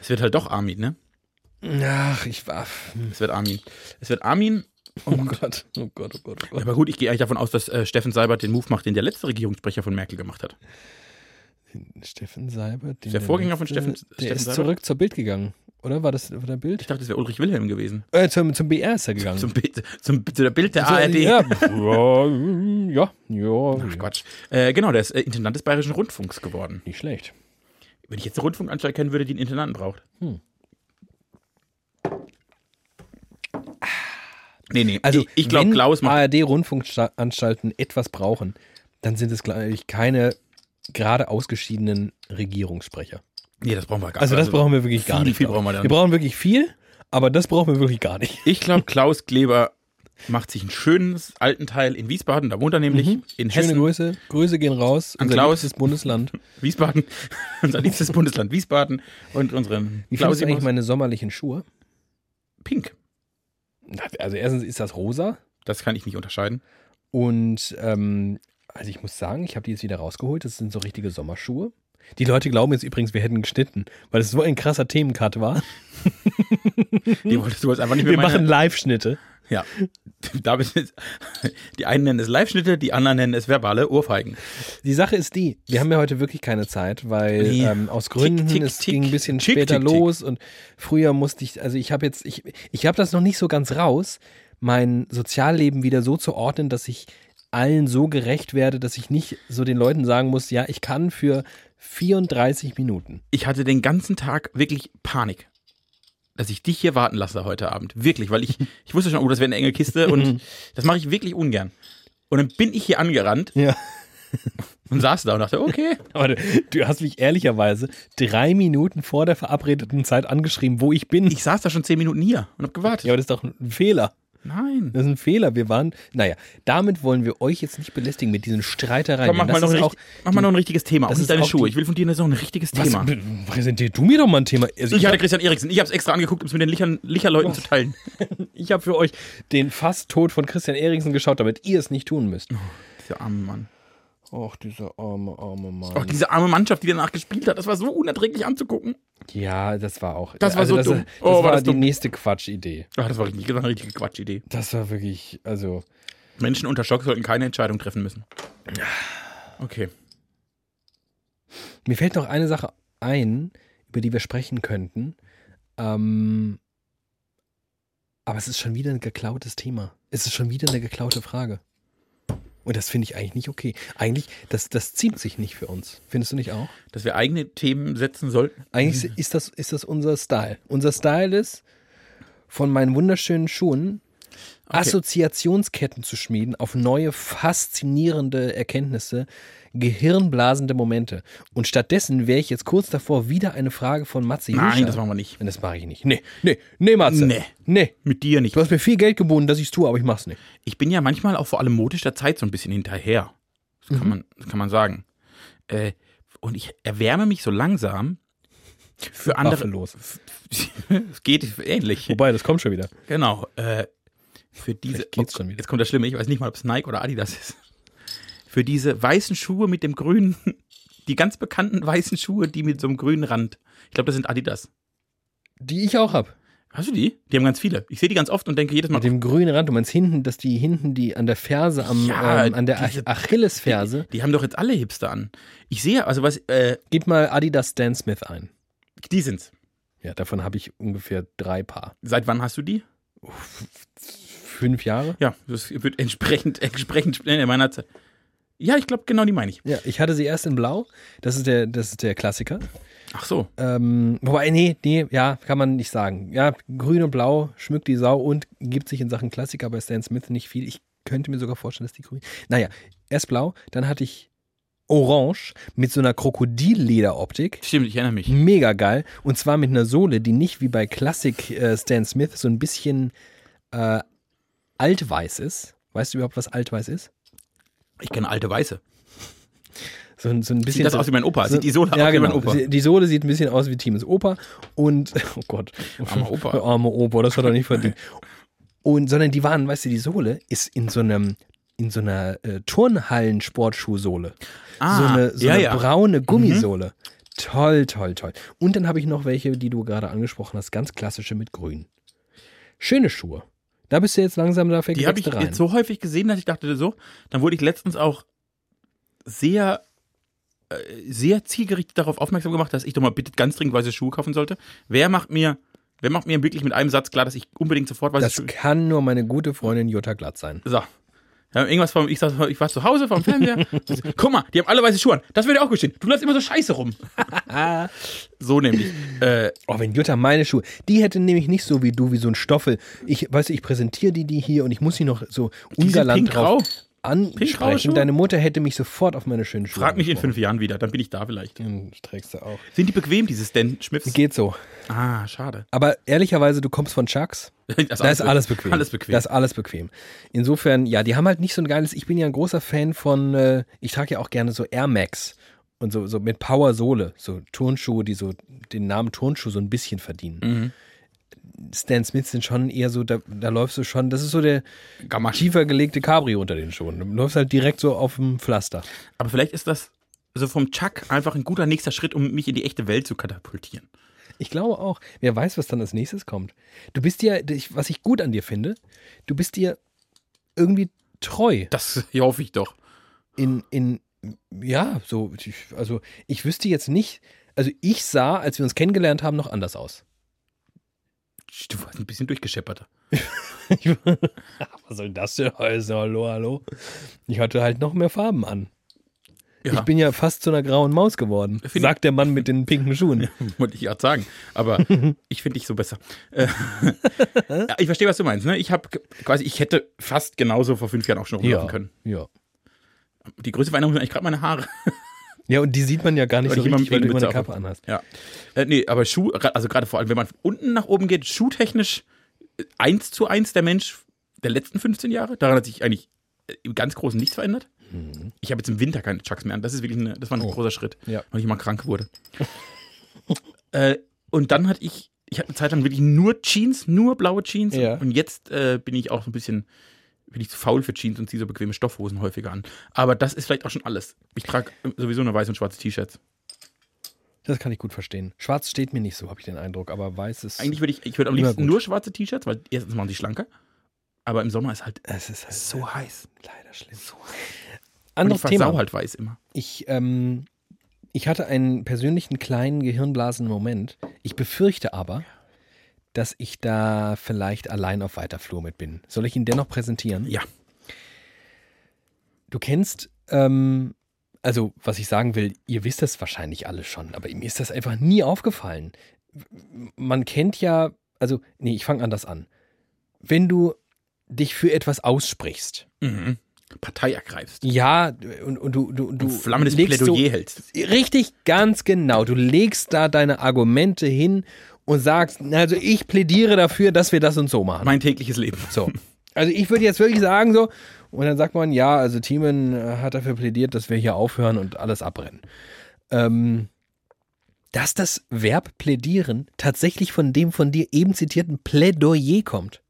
Es wird halt doch Armin, ne? Ach, ich war. Es wird Armin. Es wird Armin. Oh Gott, oh Gott, oh Gott, oh Gott. aber gut, ich gehe eigentlich davon aus, dass äh, Steffen Seibert den Move macht, den der letzte Regierungssprecher von Merkel gemacht hat. Steffen Seibert. den Der Vorgänger von Steffen- Der Steffen ist Seibert? zurück zur Bild gegangen. Oder war das war der Bild? Ich dachte, das wäre Ulrich Wilhelm gewesen. Äh, zum, zum BR ist er gegangen. Zum, Bild, zum, zu der Bild der So, ARD. Ja, ja, ja, ja. Ach, Quatsch. Äh, genau, der ist äh, Intendant des Bayerischen Rundfunks geworden. Nicht schlecht. Wenn ich jetzt eine Rundfunkanstalt kennen würde, die einen Intendanten braucht. Hm. Nee, nee. Also, ich, ich glaube, wenn Klaus macht. ARD-Rundfunkanstalten etwas brauchen, dann sind es, glaube ich, keine gerade ausgeschiedenen Regierungssprecher. Nee, das brauchen wir gar Also, das brauchen wir wirklich viel, gar nicht. viel brauchen wir dann. Wir brauchen wirklich viel, aber das brauchen wir wirklich gar nicht. Ich glaube, Klaus Kleber macht sich einen schönen alten Teil in Wiesbaden, da wohnt er nämlich, in Mhm. Schöne Hessen, Grüße. Grüße gehen raus. An Unser Klaus. liebstes Bundesland. Wiesbaden, unser liebstes Bundesland Wiesbaden und unseren Wie findest du eigentlich meine sommerlichen Schuhe? Pink. Also erstens ist das rosa Das kann ich nicht unterscheiden. und ähm, also ich muss sagen, ich habe die jetzt wieder rausgeholt. Das sind so richtige Sommerschuhe. Die Leute glauben jetzt übrigens, wir hätten geschnitten, weil es so ein krasser Themencut war. Die wolltest du jetzt einfach nicht mehr Wir machen Live-Schnitte. Ja. David, ist- die einen nennen es Live-Schnitte, die anderen nennen es verbale Ohrfeigen. Die Sache ist die, wir haben ja heute wirklich keine Zeit, weil Nee. ähm, aus Gründen, tick, es tick. ging ein bisschen Tick, später tick, tick. los und früher musste ich, also ich habe jetzt, ich, ich habe das noch nicht so ganz raus, mein Sozialleben wieder so zu ordnen, dass ich allen so gerecht werde, dass ich nicht so den Leuten sagen muss, ja, ich kann für 34 Minuten. Ich hatte den ganzen Tag wirklich Panik, dass ich dich hier warten lasse heute Abend. Wirklich, weil ich, ich wusste schon, oh, das wäre eine enge Kiste und das mache ich wirklich ungern. Und dann bin ich hier angerannt Ja. und saß da und dachte, okay. Aber du, hast mich ehrlicherweise drei Minuten vor der verabredeten Zeit angeschrieben, wo ich bin. Ich saß da schon zehn Minuten hier und hab gewartet. ja, aber das ist doch ein Fehler. Nein. Das ist ein Fehler. Wir waren, naja, damit wollen wir euch jetzt nicht belästigen mit diesen Streitereien. Komm, mach, mal noch, ein, auch, richtig, mach mal noch ein richtiges Thema. das ist deine Schuhe. die- Ich will von dir so ein richtiges was, Thema. präsentier du mir doch mal ein Thema. Also Ich ich hatte habe Christian Eriksen. Ich habe es extra angeguckt, um es mit den Lichern, Licherleuten zu teilen. ich hab für euch den Fast-Tod von Christian Eriksen geschaut, damit ihr es nicht tun müsst. Dieser arme Mann. Ach, dieser arme, arme Mann. Auch diese arme Mannschaft, die danach gespielt hat, das war so unerträglich anzugucken. ja, das war auch. Das war also so das, dumm. Das Oh, war war das die dumm. nächste Quatschidee. Ach, das war richtig, das war eine richtige Quatschidee. Das war wirklich, also. Menschen unter Schock sollten keine Entscheidung treffen müssen. Okay. Mir fällt noch eine Sache ein, über die wir sprechen könnten. Ähm, aber es ist schon wieder ein geklautes Thema. Es ist schon wieder eine geklaute Frage. Und das finde ich eigentlich nicht okay. Eigentlich, das, das zieht sich nicht für uns. Findest du nicht auch? Dass wir eigene Themen setzen sollten. Eigentlich ist das, ist das unser Style. Unser Style ist, von meinen wunderschönen Schuhen Assoziationsketten zu schmieden auf neue, faszinierende Erkenntnisse, gehirnblasende Momente. Und stattdessen wäre ich jetzt kurz davor, wieder eine Frage von Matze Nein, Hilscher- das machen wir nicht. Und das mache ich nicht. Nee, nee, nee, Matze. Nee. Nee. Mit dir nicht. Du hast mir viel Geld geboten, dass ich es tue, aber ich mach's nicht. Ich bin ja manchmal auch vor allem modisch der Zeit so ein bisschen hinterher. Das kann, man, das kann man sagen. Äh, und ich erwärme mich so langsam für andere. Waffellos. es geht ähnlich. Wobei, das kommt schon wieder. Genau. Äh, für diese. Wieder. Jetzt kommt das Schlimme. Ich weiß nicht mal, ob es Nike oder Adidas ist. Für diese weißen Schuhe mit dem grünen, die ganz bekannten weißen Schuhe, die mit so einem grünen Rand. Ich glaube, das sind Adidas. Die ich auch hab. Hast du die? Die haben ganz viele. Ich sehe die ganz oft und denke jedes Mal, Mit dem grünen Rand. Du meinst hinten, dass die hinten, die an der Ferse, am, Ja, ähm, an der diese- Ach Achillesferse. die haben doch jetzt alle Hipster an. Ich sehe, also was, äh, Gib mal Adidas Stan Smith ein. die sind's. Ja, davon habe ich ungefähr drei Paar. Seit wann hast du die? Fünf Jahre? Ja, das wird entsprechend, entsprechend in meiner Zeit. Ja, ich glaube, genau die meine ich. Ja, ich hatte sie erst in Blau. Das ist der, das ist der Klassiker. Ach so. Ähm, wobei, nee, nee, ja, kann man nicht sagen. Ja, grün und blau schmückt die Sau und gibt sich in Sachen Klassiker bei Stan Smith nicht viel. Ich könnte mir sogar vorstellen, dass die grün. Naja, erst blau, dann hatte ich orange mit so einer Krokodillederoptik. Stimmt, ich erinnere mich. Mega geil. Und zwar mit einer Sohle, die nicht wie bei Classic äh, Stan Smith so ein bisschen äh, altweiß ist. Weißt du überhaupt, was altweiß ist? Ich kenne alte Weiße. So, ein- so ein bisschen. Sieht das so, aus wie mein Opa? so- Sieht die Sohle ja, aus wie genau. mein Opa? Die- Sohle sieht ein bisschen aus wie Teams Opa. Und, oh Gott. Armer Opa. Armer Opa, das hat er nicht verdient. Und, sondern die waren, weißt du, die Sohle ist in so einem, in so einer äh, Turnhallen-Sportschuhsohle. Ah, so eine, so ja, eine ja. braune Gummisohle. Toll, toll, toll. Und dann habe ich noch welche, die du gerade angesprochen hast, ganz klassische mit grün. Schöne Schuhe. Da bist du jetzt langsam da Die habe ich rein. jetzt so häufig gesehen, dass ich dachte so. Dann wurde ich letztens auch sehr, äh, sehr zielgerichtet darauf aufmerksam gemacht, dass ich doch mal bitte ganz dringend weiße Schuhe kaufen sollte. Wer macht mir, wer macht mir wirklich mit einem Satz klar, dass ich unbedingt sofort weiße das Schuhe. kann nur meine gute Freundin Jutta Glatt sein. So. Ja, irgendwas vom, ich, saß, ich war zu Hause vom Fernseher. Guck mal, die haben alle weiße Schuhe an. Das würde dir auch gestehen. Du läufst immer so scheiße rum. so nämlich. Äh, Oh, wenn Jutta meine Schuhe, die hätte nämlich nicht so wie du, wie so ein Stoffel. Ich, weißt du, ich präsentiere die, die hier und ich muss sie noch so ungalant drauf Pink-graue ansprechen. Deine Mutter hätte mich sofort auf meine schönen Schuhe frag mich in fünf Jahren wieder, dann bin ich da vielleicht. Den trägst du auch. Sind die bequem, diese Stan Schmiffs? Geht so. Ah, schade. Aber ehrlicherweise, du kommst von Chucks. Das Da ist alles bequem. Alles bequem. Da ist alles bequem. Insofern, ja, die haben halt nicht so ein geiles. Ich bin ja ein großer Fan von, äh, ich trage ja auch gerne so Air Max und so, so mit Power Sohle, so Turnschuhe, die so den Namen Turnschuh so ein bisschen verdienen. Mhm. Stan Smith sind schon eher so, da, da läufst du schon, das ist so der Gamasch. tiefer gelegte Cabrio unter den Schuhen. Du läufst halt direkt so auf dem Pflaster. Aber vielleicht ist das so vom Chuck einfach ein guter nächster Schritt, um mich in die echte Welt zu katapultieren. Ich glaube auch. Wer weiß, was dann als nächstes kommt. Du bist dir, was ich gut an dir finde, du bist dir irgendwie treu. Das hoffe ich doch. in, in, ja, so, also ich wüsste jetzt nicht, also ich sah, als wir uns kennengelernt haben, noch anders aus. Du warst ein bisschen durchgeschepperter. Was soll das denn heißen? Hallo, hallo. Ich hatte halt noch mehr Farben an. Ja. Ich bin ja fast zu einer grauen Maus geworden, Find sagt der Mann mit den pinken Schuhen. Wollte ich gerade sagen. Aber ich finde dich so besser. Äh, ja, ich verstehe, was du meinst. Ne? Ich habe quasi, ich hätte fast genauso vor fünf Jahren auch schon rumlaufen können. ja. Die größte Veränderung sind eigentlich gerade meine Haare. Ja, und die sieht man ja gar nicht Weil so richtig, weil du immer eine Kappe anhast. Ja. Äh, nee, aber Schuh, also gerade vor allem, wenn man unten nach oben geht, schuhtechnisch äh, eins zu eins der Mensch der letzten 15 Jahre. Daran hat sich eigentlich äh, im ganz Großen nichts verändert. Ich habe jetzt im Winter keine Chucks mehr an. Das ist wirklich eine, das war ein Oh. großer Schritt, Ja. weil ich mal krank wurde. äh, und dann hatte ich, ich hatte eine Zeit lang wirklich nur Jeans, nur blaue Jeans. Ja. Und jetzt äh, bin ich auch so ein bisschen, bin ich zu faul für Jeans und ziehe so bequeme Stoffhosen häufiger an. Aber das ist vielleicht auch schon alles. Ich trage sowieso nur weiße und schwarze T-Shirts. Das kann ich gut verstehen. Schwarz steht mir nicht so, habe ich den Eindruck, aber weiß ist. Eigentlich würde ich, ich würde am liebsten gut. nur schwarze T-Shirts, weil erstens machen die schlanker. Aber im Sommer ist halt es ist halt so heiß. leider schlimm. Und Anderes ich Thema. halt weiß immer. Ich, ähm, ich hatte einen persönlichen kleinen gehirnblasenen Moment. Ich befürchte aber, dass ich da vielleicht allein auf weiter Flur mit bin. Soll ich ihn dennoch präsentieren? Ja. Du kennst, ähm, also was ich sagen will, ihr wisst das wahrscheinlich alle schon, aber mir ist das einfach nie aufgefallen. Man kennt ja, also, nee, ich fange anders an. Wenn du dich für etwas aussprichst, Mhm. Partei ergreifst. ja, und, und du, du, du Du flammendes Plädoyer hältst. Richtig, ganz genau. Du legst da deine Argumente hin und sagst, also ich plädiere dafür, dass wir das und so machen. Mein tägliches Leben. So. Also ich würde jetzt wirklich sagen so, und dann sagt man, ja, also Thiemen äh, hat dafür plädiert, dass wir hier aufhören und alles abbrennen. Ähm, dass das Verb plädieren tatsächlich von dem von dir eben zitierten Plädoyer kommt.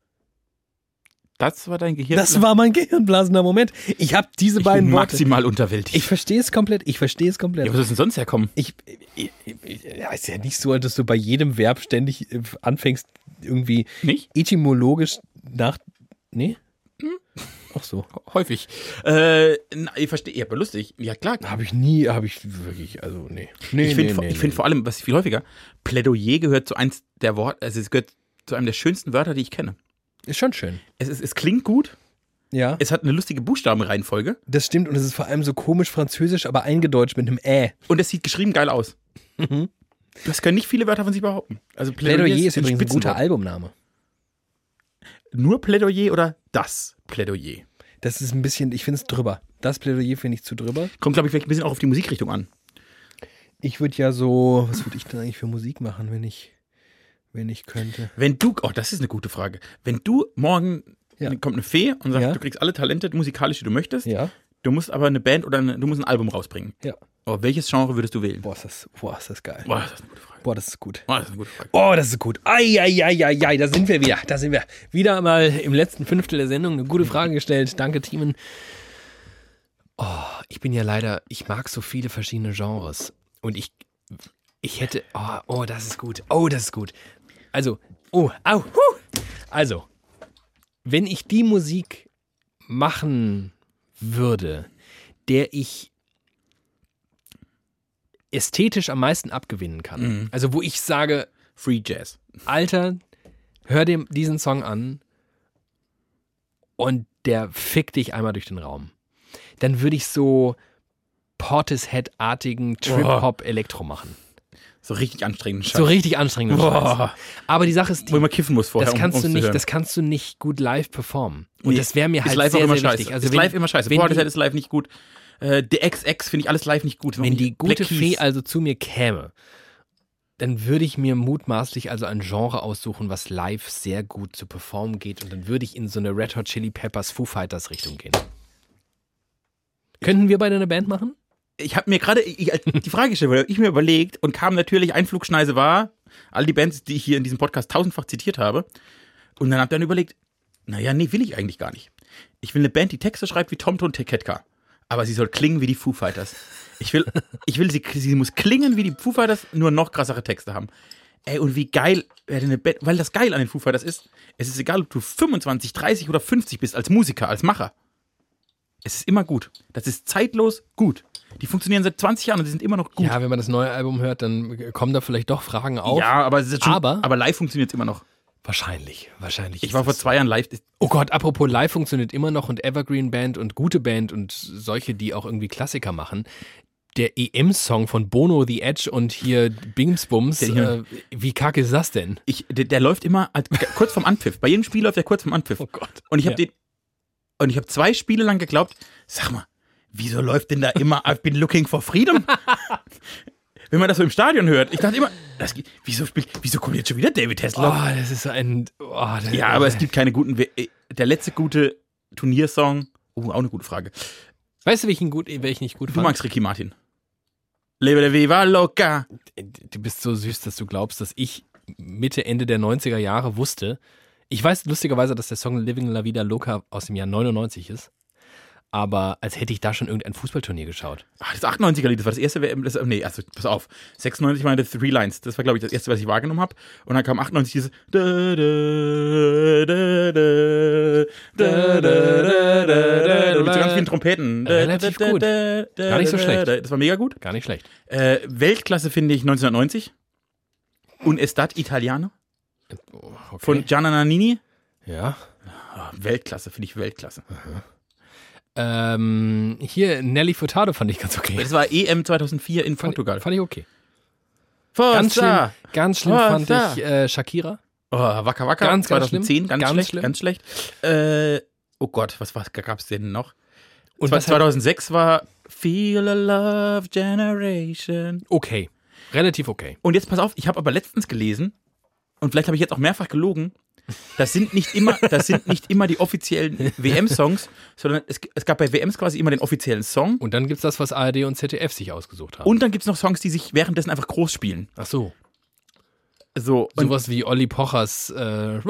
Das war dein Gehirn. Das war mein gehirnblasender Moment. Ich habe diese ich beiden bin Worte. maximal unterwältigt. Ich verstehe es komplett. Ich verstehe es komplett. ja, wo soll es denn sonst herkommen? Ich, ich, ich, ja, ist ja nicht so, dass du bei jedem Verb ständig äh, anfängst, irgendwie Nicht? etymologisch nach. Nee? Hm. Ach so. Häufig. Äh, na, ich verstehe. Ja, aber lustig. Ja, klar. Habe ich nie, habe ich wirklich, also nee. Nee, ich finde nee, nee, ich find nee. vor allem, was viel häufiger, Plädoyer gehört zu eins der Worte, also es gehört zu einem der schönsten Wörter, die ich kenne. Ist schon schön. Es, ist, es klingt gut, Ja, es hat eine lustige Buchstabenreihenfolge das stimmt und es ist vor allem so komisch französisch, aber eingedeutscht mit einem Ä. und es sieht geschrieben geil aus. Mhm. Das können nicht viele Wörter von sich behaupten. Also Plädoyer ist ein übrigens ein guter. Albumname. Nur Plädoyer oder das Plädoyer? Das ist ein bisschen, ich finde es drüber. Das Plädoyer finde ich zu drüber. Kommt, glaube ich, vielleicht ein bisschen auch auf die Musikrichtung an. Ich würde ja so, was würde ich denn eigentlich für Musik machen, wenn ich, wenn ich könnte? Wenn du, oh, das ist eine gute Frage. Wenn du morgen, Ja. kommt eine Fee und sagt, Ja. du kriegst alle Talente musikalisch, die du möchtest, Ja, du musst aber eine Band oder eine, du musst ein Album rausbringen. ja. Oh, welches Genre würdest du wählen? Boah, ist das, boah, ist das geil. Boah, das ist eine gute Frage. Boah, das ist gut. Boah, das ist eine gute Frage. Oh, das ist gut. Eieieiei, da sind wir wieder. Da sind wir. Wieder mal im letzten Fünftel der Sendung eine gute Frage gestellt. Danke, Teamen. Oh, ich bin ja leider, ich mag so viele verschiedene Genres. Und ich, ich hätte, oh, oh, das ist gut. Oh, das ist gut. Also, oh, au, huh. Also, wenn ich die Musik machen würde, der ich ästhetisch am meisten abgewinnen kann. Mhm. Also, wo ich sage, Free Jazz. Alter, hör dir diesen Song an und der fickt dich einmal durch den Raum. Dann würde ich so Portishead-artigen Trip-Hop-Elektro machen. So richtig anstrengend. So richtig anstrengend. Boah. Aber die Sache ist, Wo die, man kiffen muss vorher, das kannst um, du nicht, das kannst du nicht gut live performen. Und Nee, das wäre mir halt sehr, sehr scheiße. wichtig. Also ist wenn, live immer scheiße. Portishead ist live nicht gut. Äh, The XX finde ich alles live nicht gut. Wenn die gute. Fee also zu mir käme, dann würde ich mir mutmaßlich also ein Genre aussuchen, was live sehr gut zu performen geht und dann würde ich in so eine Red Hot Chili Peppers Foo Fighters Richtung gehen. Könnten wir beide eine Band machen? Ich habe mir gerade ich- die Frage gestellt, weil ich mir überlegt und kam natürlich, Einflugschneise war, all die Bands, die ich hier in diesem Podcast tausendfach zitiert habe. Und dann hab dann überlegt, naja, nee, will ich eigentlich gar nicht. Ich will eine Band, die Texte schreibt wie Tomto und Teketka. Aber sie soll klingen wie die Foo Fighters. Ich will, ich will sie, sie muss klingen wie die Foo Fighters, nur noch krassere Texte haben. Ey, und wie geil, denn eine Band, weil das geil an den Foo Fighters ist, es ist egal, ob du 25, 30 oder 50 bist als Musiker, als Macher. Es ist immer gut. Das ist zeitlos gut. Die funktionieren seit 20 Jahren und die sind immer noch gut. Ja, wenn man das neue Album hört, dann kommen da vielleicht doch Fragen auf. Ja, aber, es ist schon, Aber- aber live funktioniert es immer noch. Wahrscheinlich, wahrscheinlich. Ich war vor zwei Jahren live. Oh Gott, apropos live funktioniert immer noch und Evergreen Band und gute Band und solche, die auch irgendwie Klassiker machen. Der EM-Song von Bono The Edge und hier Bingsbums, äh, wie kacke ist das denn? Ich, der, der läuft immer als, kurz vorm Anpfiff. Bei jedem Spiel läuft der kurz vorm Anpfiff. Oh Gott. Und ich habe Ja. den und ich habe zwei Spiele lang geglaubt, sag mal, wieso läuft denn da immer I've been looking for freedom? Wenn man das so im Stadion hört, ich dachte immer, das, wieso spielt, wieso kommt jetzt schon wieder David Oh, Hasselhoff? das ist ein. Oh, ja, aber es gibt keine guten. Äh, Der letzte gute Turniersong, oh, auch eine gute Frage. Weißt du, welchen, gut, welchen ich gut Du fand? magst Ricky Martin. Lebe de Viva Loca. du bist so süß, dass du glaubst, dass ich Mitte, Ende der 90er Jahre wusste. Ich weiß lustigerweise, dass der Song Living La Vida Loca aus dem Jahr 99 ist aber als hätte ich da schon irgendein Fußballturnier geschaut. Ach, das 98er-Lied, das war das erste WM, das, nee, also, pass auf, 96 meine Three Lines, das war, glaube ich, das erste, was ich wahrgenommen habe. Und dann kam 98 dieses mit so ganz vielen Trompeten. Relativ gut. Gar nicht so schlecht. Das war mega gut. Gar nicht schlecht. Äh, Weltklasse finde ich 1990. Und Estat Italiano. Okay. Von Gianna Nannini. Ja. Weltklasse, finde ich Weltklasse. Aha. Ähm, hier, Nelly Furtado fand ich ganz okay. Das war EM 2004 in Fand, Portugal. fand ich okay. Ganz schlimm, Forza! ganz schlimm Forza! fand ich äh, Shakira. Oh, Wacker Wacker, Ganz, ganz 2010, schlimm. ganz, Ganz schlecht, schlimm. ganz schlecht. Äh, oh Gott, was, was gab es denn noch? Und Zwei- was hat, 2006 war Feel a Love Generation. okay. Relativ okay. Und jetzt pass auf, ich habe aber letztens gelesen, und vielleicht habe ich jetzt auch mehrfach gelogen, das sind nicht immer, das sind nicht immer die offiziellen WM-Songs, sondern es, es gab bei WMs quasi immer den offiziellen Song. Und dann gibt's das, was ARD und ZDF sich ausgesucht haben. Und dann gibt es noch Songs, die sich währenddessen einfach groß spielen. Ach so. So, Sowas wie Olli Pochers äh.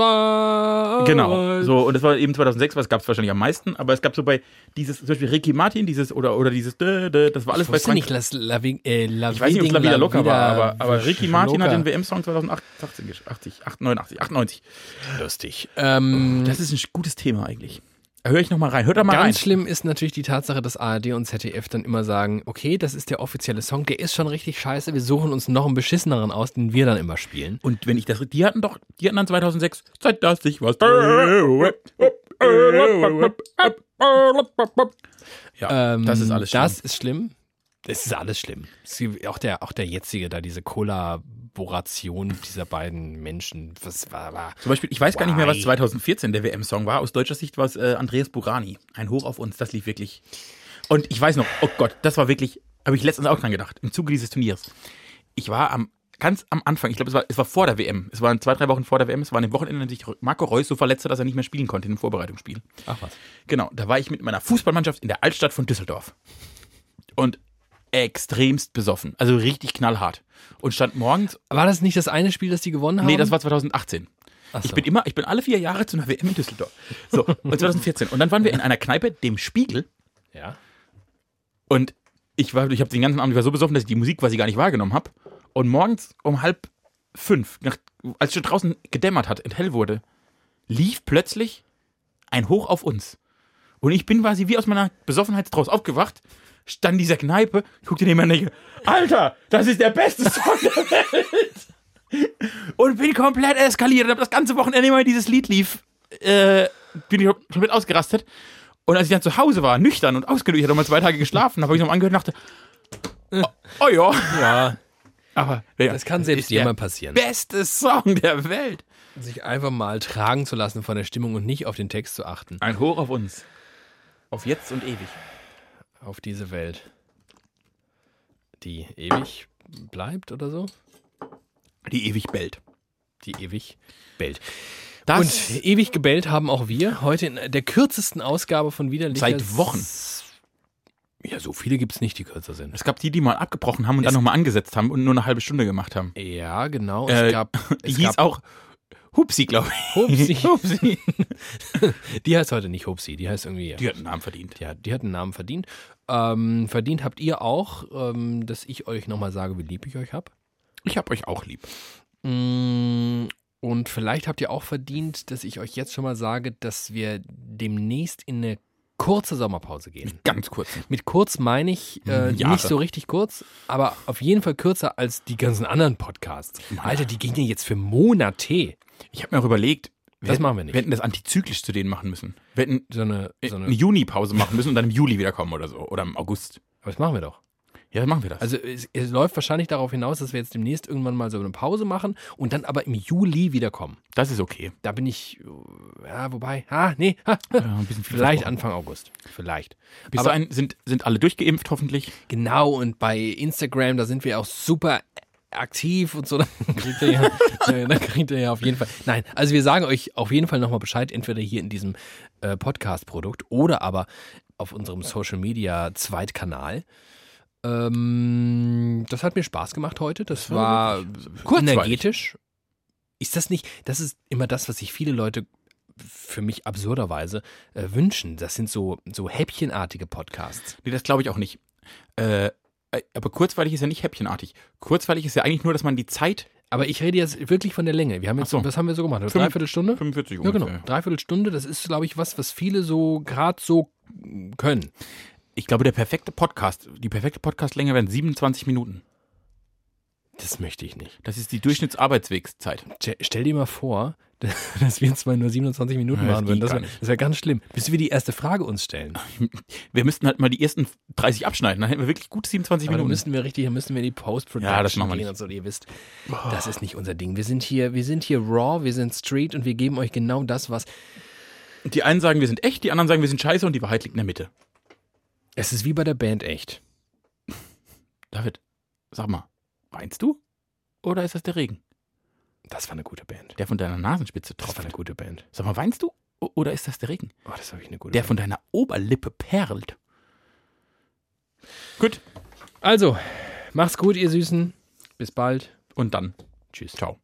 Genau. So, und das war eben 2006, was gab es wahrscheinlich am meisten, aber es gab so bei dieses, zum Beispiel Ricky Martin, dieses, oder, oder dieses, dö, dö, das war alles Ich bei Frank. nicht, dass La, äh, La ich weiß nicht, ob es La Vida Locker war, aber, aber Ricky Martin hat den. WM-Song 2080, 80, 89, 98. Lustig. Ähm, Das ist ein gutes Thema eigentlich. Da höre ich nochmal rein. Hört da mal Ganz rein. schlimm ist natürlich die Tatsache, dass ARD und ZDF dann immer sagen, okay, das ist der offizielle Song, der ist schon richtig scheiße, wir suchen uns noch einen beschisseneren aus, den wir dann immer spielen. Und wenn ich das, die hatten doch, die hatten dann 2006, seit dass ich was. Ja, Ähm, das ist alles schlimm. Das ist schlimm. Das ist alles schlimm. Auch der, auch der jetzige da, diese Kollaboration dieser beiden Menschen, was war, war Zum Beispiel, ich weiß gar nicht mehr, was Why? 2014 der WM-Song war. Aus deutscher Sicht war es äh, Andreas Burani. Ein Hoch auf uns, das lief wirklich. Und ich weiß noch, oh Gott, das war wirklich, habe ich letztens auch dran gedacht, im Zuge dieses Turniers. Ich war am, ganz am Anfang, ich glaube, es war, es war vor der WM. Es waren zwei, drei Wochen vor der WM. Es war an dem Wochenende, sich Marco Reus so verletzte, dass er nicht mehr spielen konnte in dem Vorbereitungsspiel. Ach was. Genau, da war ich mit meiner Fußballmannschaft in der Altstadt von Düsseldorf. Und extremst besoffen. Also richtig knallhart. Und stand morgens War das nicht das eine Spiel, das die gewonnen haben? Nee, das war 2018. Ach Ich so. bin immer, ich bin alle vier Jahre zu einer WM in Düsseldorf. So, und 2014. Und dann waren wir in einer Kneipe, dem Spiegel. Ja. Und ich war, ich habe den ganzen Abend, ich war so besoffen, dass ich die Musik quasi gar nicht wahrgenommen habe. Und morgens um halb fünf, nach, als es schon draußen gedämmert hat und hell wurde, lief plötzlich ein Hoch auf uns. Und ich bin quasi wie aus meiner Besoffenheit draus aufgewacht, stand in dieser Kneipe, guckte mir und denke, Alter, das ist der beste Song der Welt. Und bin komplett eskaliert und habe das ganze Wochenende immer dieses Lied lief, äh, bin ich komplett ausgerastet. Und als ich dann zu Hause war, nüchtern und ausgenüchtert, ich hatte mal zwei Tage geschlafen, habe ich noch mal angehört und dachte, oh, oh ja, Ja, aber ja, das kann selbst jemand passieren. beste Song der Welt. Sich einfach mal tragen zu lassen von der Stimmung und nicht auf den Text zu achten. Ein Hoch auf uns. Auf jetzt und ewig. Auf diese Welt. Die ewig bleibt oder so? Die ewig bellt. Die ewig bellt. Das Und ewig gebellt haben auch wir heute in der kürzesten Ausgabe von Widerlicher. Seit Wochen. Ja, so viele gibt es nicht, die kürzer sind. es gab die, die mal abgebrochen haben und dann nochmal angesetzt haben und nur eine halbe Stunde gemacht haben. Ja, genau. Äh, Es gab, Die es hieß gab auch Hupsi, glaube ich. Hupsi. Hupsi. Die heißt heute nicht Hupsi, die heißt irgendwie. Die hat einen Namen verdient. Ja, die hat einen Namen verdient. Ähm, verdient habt ihr auch, ähm, dass ich euch nochmal sage, wie lieb ich euch hab. Ich hab euch auch lieb. Mm, Und vielleicht habt ihr auch verdient, dass ich euch jetzt schon mal sage, dass wir demnächst in eine kurze Sommerpause gehen. Ganz kurz. Mit kurz meine ich äh, Mhm, nicht so richtig kurz, aber auf jeden Fall kürzer als die ganzen anderen Podcasts. Alter, die gehen ja jetzt für Monate. Ich habe mir auch überlegt, Das machen wir nicht. Wir hätten das antizyklisch zu denen machen müssen. Wir hätten So eine, so eine eine Juni-Pause machen müssen und dann im Juli wiederkommen oder so. Oder im August. aber das machen wir doch. Ja, dann machen wir das. Also es, es läuft wahrscheinlich darauf hinaus, dass wir jetzt demnächst irgendwann mal so eine Pause machen und dann aber im Juli wiederkommen. das ist okay. Da bin ich, ja, wobei, ah, nee, ha, Ja, ein bisschen viel vielleicht. Anfang August. Vielleicht. Bis aber- dahin sind, sind alle durchgeimpft, hoffentlich. Genau, und bei Instagram, da sind wir auch super aktiv und so. Dann kriegt ihr ja, äh, dann kriegt ihr ja auf jeden Fall. Nein, also wir sagen euch auf jeden Fall nochmal Bescheid, entweder hier in diesem äh, Podcast-Produkt oder aber auf unserem Social Media Zweitkanal. Ähm, das hat mir Spaß gemacht heute. Das war kurzweilig. energetisch. Ist das nicht, das ist immer das, was sich viele Leute für mich absurderweise äh, wünschen. Das sind so, so häppchenartige Podcasts. Nee, das glaube ich auch nicht. Äh, äh, aber kurzweilig ist ja nicht häppchenartig. Kurzweilig ist ja eigentlich nur, dass man die Zeit. Aber ich rede jetzt wirklich von der Länge. Wir haben jetzt, so. was haben wir so gemacht? Fünf- Dreiviertelstunde? 45 Ja, genau. Dreiviertelstunde, das ist, glaube ich, was, was viele so gerade so können. Ich glaube, der perfekte Podcast, die perfekte Podcastlänge wären 27 Minuten. Das möchte ich nicht. Das ist die Durchschnittsarbeitswegszeit. Stell- dir mal vor, dass wir zwar nur 27 Minuten Ja, machen würden. Das wäre wär ganz schlimm. Bis wir die erste Frage uns stellen. Wir müssten halt mal die ersten 30 abschneiden. Dann hätten wir wirklich gut 27 Aber dann Minuten. müssen wir richtig, dann müssen wir in die Post-Production Ja, das machen wir gehen nicht. und so. Ihr wisst, das ist nicht unser Ding. Wir sind hier, wir sind hier raw, wir sind street und wir geben euch genau das, was. die einen sagen, wir sind echt, die anderen sagen, wir sind scheiße und die Wahrheit liegt in der Mitte. Es ist wie bei der Band echt. David, sag mal, weinst du? Oder ist das der Regen, Das war eine gute Band. der von deiner Nasenspitze Das war eine tropft? gute Band. Sag mal, weinst du? Oder ist das der Regen, Oh, das war wirklich eine gute der Band. von deiner Oberlippe perlt? Gut, Also, macht's gut, ihr Süßen. Bis bald. und dann. Tschüss. Ciao.